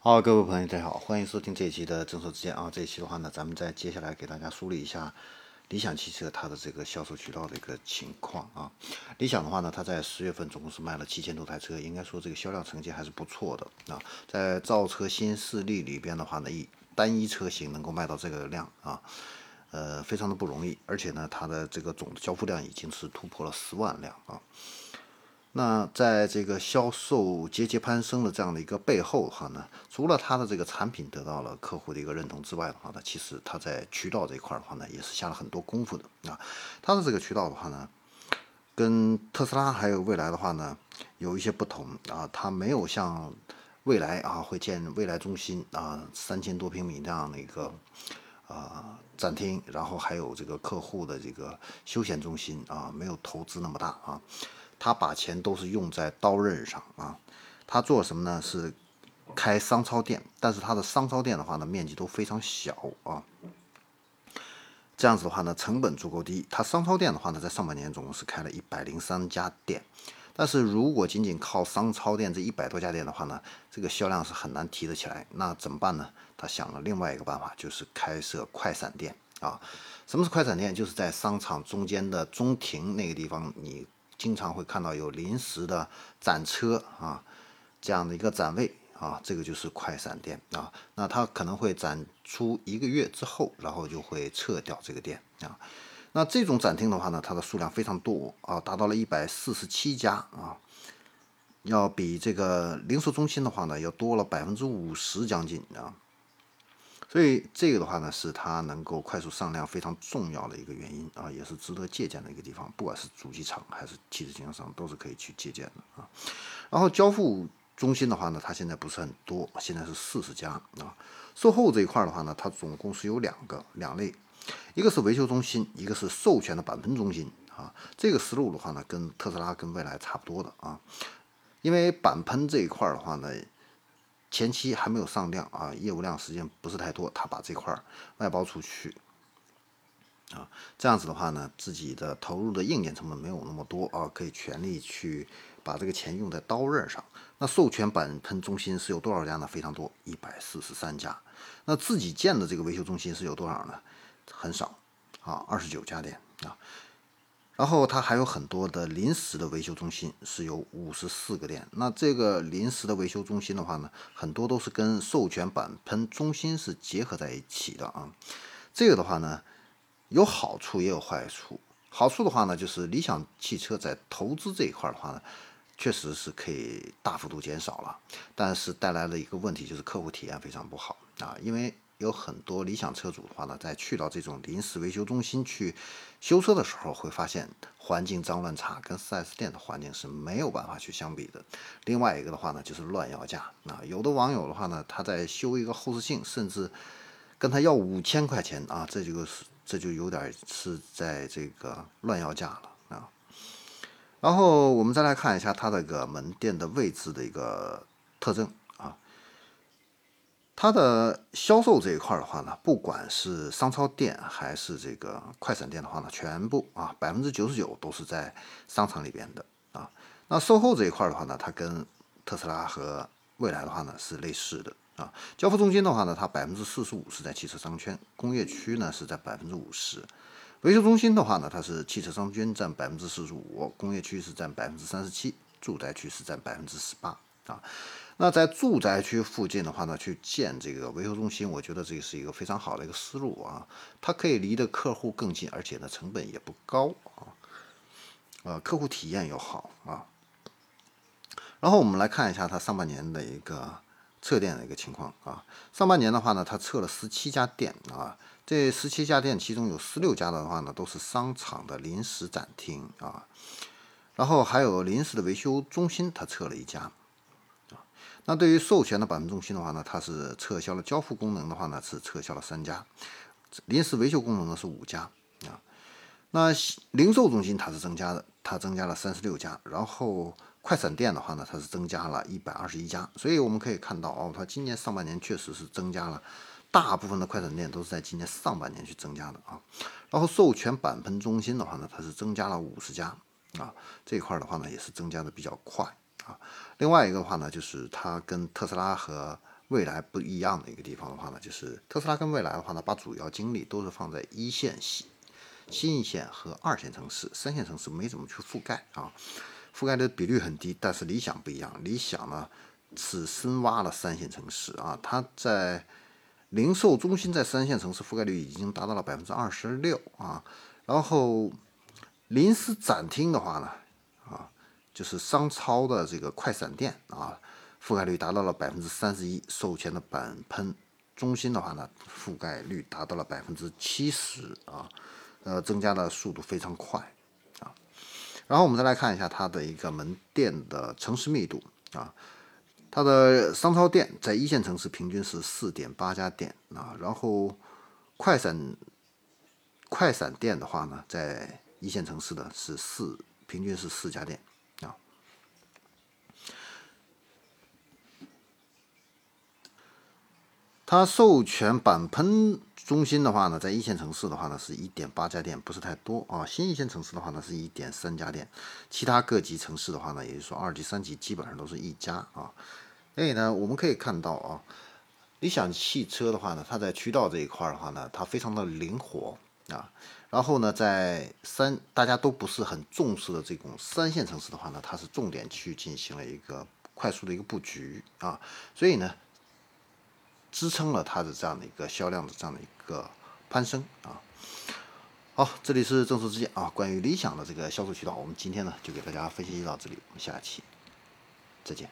好，各位朋友，大家好，欢迎收听这一期的正说之见啊。这一期的话呢，咱们再接下来给大家梳理一下理想汽车它的这个销售渠道的一个情况啊。理想的话呢，它在十月份总共是卖了七千多台车，应该说这个销量成绩还是不错的啊。在造车新势力里边的话呢，一单一车型能够卖到这个量啊，呃，非常的不容易，而且呢，它的这个总的交付量已经是突破了十万辆啊。那在这个销售节节攀升的这样的一个背后的话呢，除了它的这个产品得到了客户的一个认同之外的话呢，其实它在渠道这一块的话呢，也是下了很多功夫的啊。它的这个渠道的话呢，跟特斯拉还有蔚来的话呢，有一些不同啊，它没有像蔚来啊会建蔚来中心啊三千多平米这样的一个啊展厅，然后还有这个客户的这个休闲中心啊，没有投资那么大啊。他把钱都是用在刀刃上啊，他做什么呢？是开商超店，但是他的商超店的话呢，面积都非常小啊。这样子的话呢，成本足够低。他商超店的话呢，在上半年总共是开了一百零三家店，但是如果仅仅靠商超店这一百多家店的话呢，这个销量是很难提得起来。那怎么办呢？他想了另外一个办法，就是开设快闪店啊。什么是快闪店？就是在商场中间的中庭那个地方，你。经常会看到有临时的展车啊，这样的一个展位啊，这个就是快闪店啊。那它可能会展出一个月之后，然后就会撤掉这个店啊。那这种展厅的话呢，它的数量非常多啊，达到了一百四十七家啊，要比这个零售中心的话呢，要多了百分之五十将近啊。所以这个的话呢，是它能够快速上量非常重要的一个原因啊，也是值得借鉴的一个地方。不管是主机厂还是汽车经销商，都是可以去借鉴的啊。然后交付中心的话呢，它现在不是很多，现在是四十家啊。售后这一块的话呢，它总共是有两个两类，一个是维修中心，一个是授权的钣喷中心啊。这个思路的话呢，跟特斯拉跟蔚来差不多的啊。因为钣喷这一块的话呢。前期还没有上量啊，业务量时间不是太多，他把这块儿外包出去啊，这样子的话呢，自己的投入的硬件成本没有那么多啊，可以全力去把这个钱用在刀刃上。那授权钣喷中心是有多少家呢？非常多，一百四十三家。那自己建的这个维修中心是有多少呢？很少啊，二十九家店啊。然后它还有很多的临时的维修中心，是有五十四个店。那这个临时的维修中心的话呢，很多都是跟授权钣喷中心是结合在一起的啊。这个的话呢，有好处也有坏处。好处的话呢，就是理想汽车在投资这一块的话呢，确实是可以大幅度减少了。但是带来了一个问题就是客户体验非常不好啊，因为。有很多理想车主的话呢，在去到这种临时维修中心去修车的时候，会发现环境脏乱差，跟 4S 店的环境是没有办法去相比的。另外一个的话呢，就是乱要价啊。有的网友的话呢，他在修一个后视镜，甚至跟他要五千块钱啊，这就是这就有点是在这个乱要价了啊。然后我们再来看一下它这个门店的位置的一个特征。它的销售这一块的话呢，不管是商超店还是这个快闪店的话呢，全部啊百分之九十九都是在商场里边的啊。那售后这一块的话呢，它跟特斯拉和蔚来的话呢是类似的啊。交付中心的话呢，它百分之四十五是在汽车商圈，工业区呢是在百分之五十。维修中心的话呢，它是汽车商圈占百分之四十五，工业区是占百分之三十七，住宅区是占百分之十八啊。那在住宅区附近的话呢，去建这个维修中心，我觉得这是一个非常好的一个思路啊。它可以离的客户更近，而且呢成本也不高啊，呃客户体验又好啊。然后我们来看一下它上半年的一个测店的一个情况啊。上半年的话呢，它测了十七家店啊，这十七家店其中有十六家的话呢，都是商场的临时展厅啊，然后还有临时的维修中心，它测了一家。那对于授权的钣喷中心的话呢，它是撤销了交付功能的话呢，是撤销了三家，临时维修功能呢是五家啊。那零售中心它是增加的，它增加了三十六家，然后快闪店的话呢，它是增加了一百二十一家。所以我们可以看到哦，它今年上半年确实是增加了，大部分的快闪店都是在今年上半年去增加的啊。然后授权板喷中心的话呢，它是增加了五十家啊，这一块的话呢也是增加的比较快。啊，另外一个的话呢，就是它跟特斯拉和未来不一样的一个地方的话呢，就是特斯拉跟未来的话呢，把主要精力都是放在一线新新一线和二线城市，三线城市没怎么去覆盖啊，覆盖的比率很低。但是理想不一样，理想呢是深挖了三线城市啊，它在零售中心在三线城市覆盖率已经达到了百分之二十六啊，然后临时展厅的话呢，就是商超的这个快闪店啊。覆盖率达到了百分之三十一，售前的板喷中心的话呢，覆盖率达到了百分之七十啊，呃，增加的速度非常快啊。然后我们再来看一下它的一个门店的城市密度啊，它的商超店在一线城市平均是四点八家店啊，然后快闪快闪店的话呢，在一线城市的是四，平均是四家店。它授权板喷中心的话呢，在一线城市的话呢，是一点八家店，不是太多啊。新一线城市的话呢，是一点三家店，其他各级城市的话呢，也就是说二级、三级基本上都是一家啊。所以呢，我们可以看到啊，理想汽车的话呢，它在渠道这一块的话呢，它非常的灵活啊。然后呢，在三大家都不是很重视的这种三线城市的话呢，它是重点去进行了一个快速的一个布局啊。所以呢。支撑了它的这样的一个销量的这样的一个攀升啊。好，这里是正说之间啊，关于理想的这个销售渠道，我们今天呢就给大家分析到这里，我们下期再见。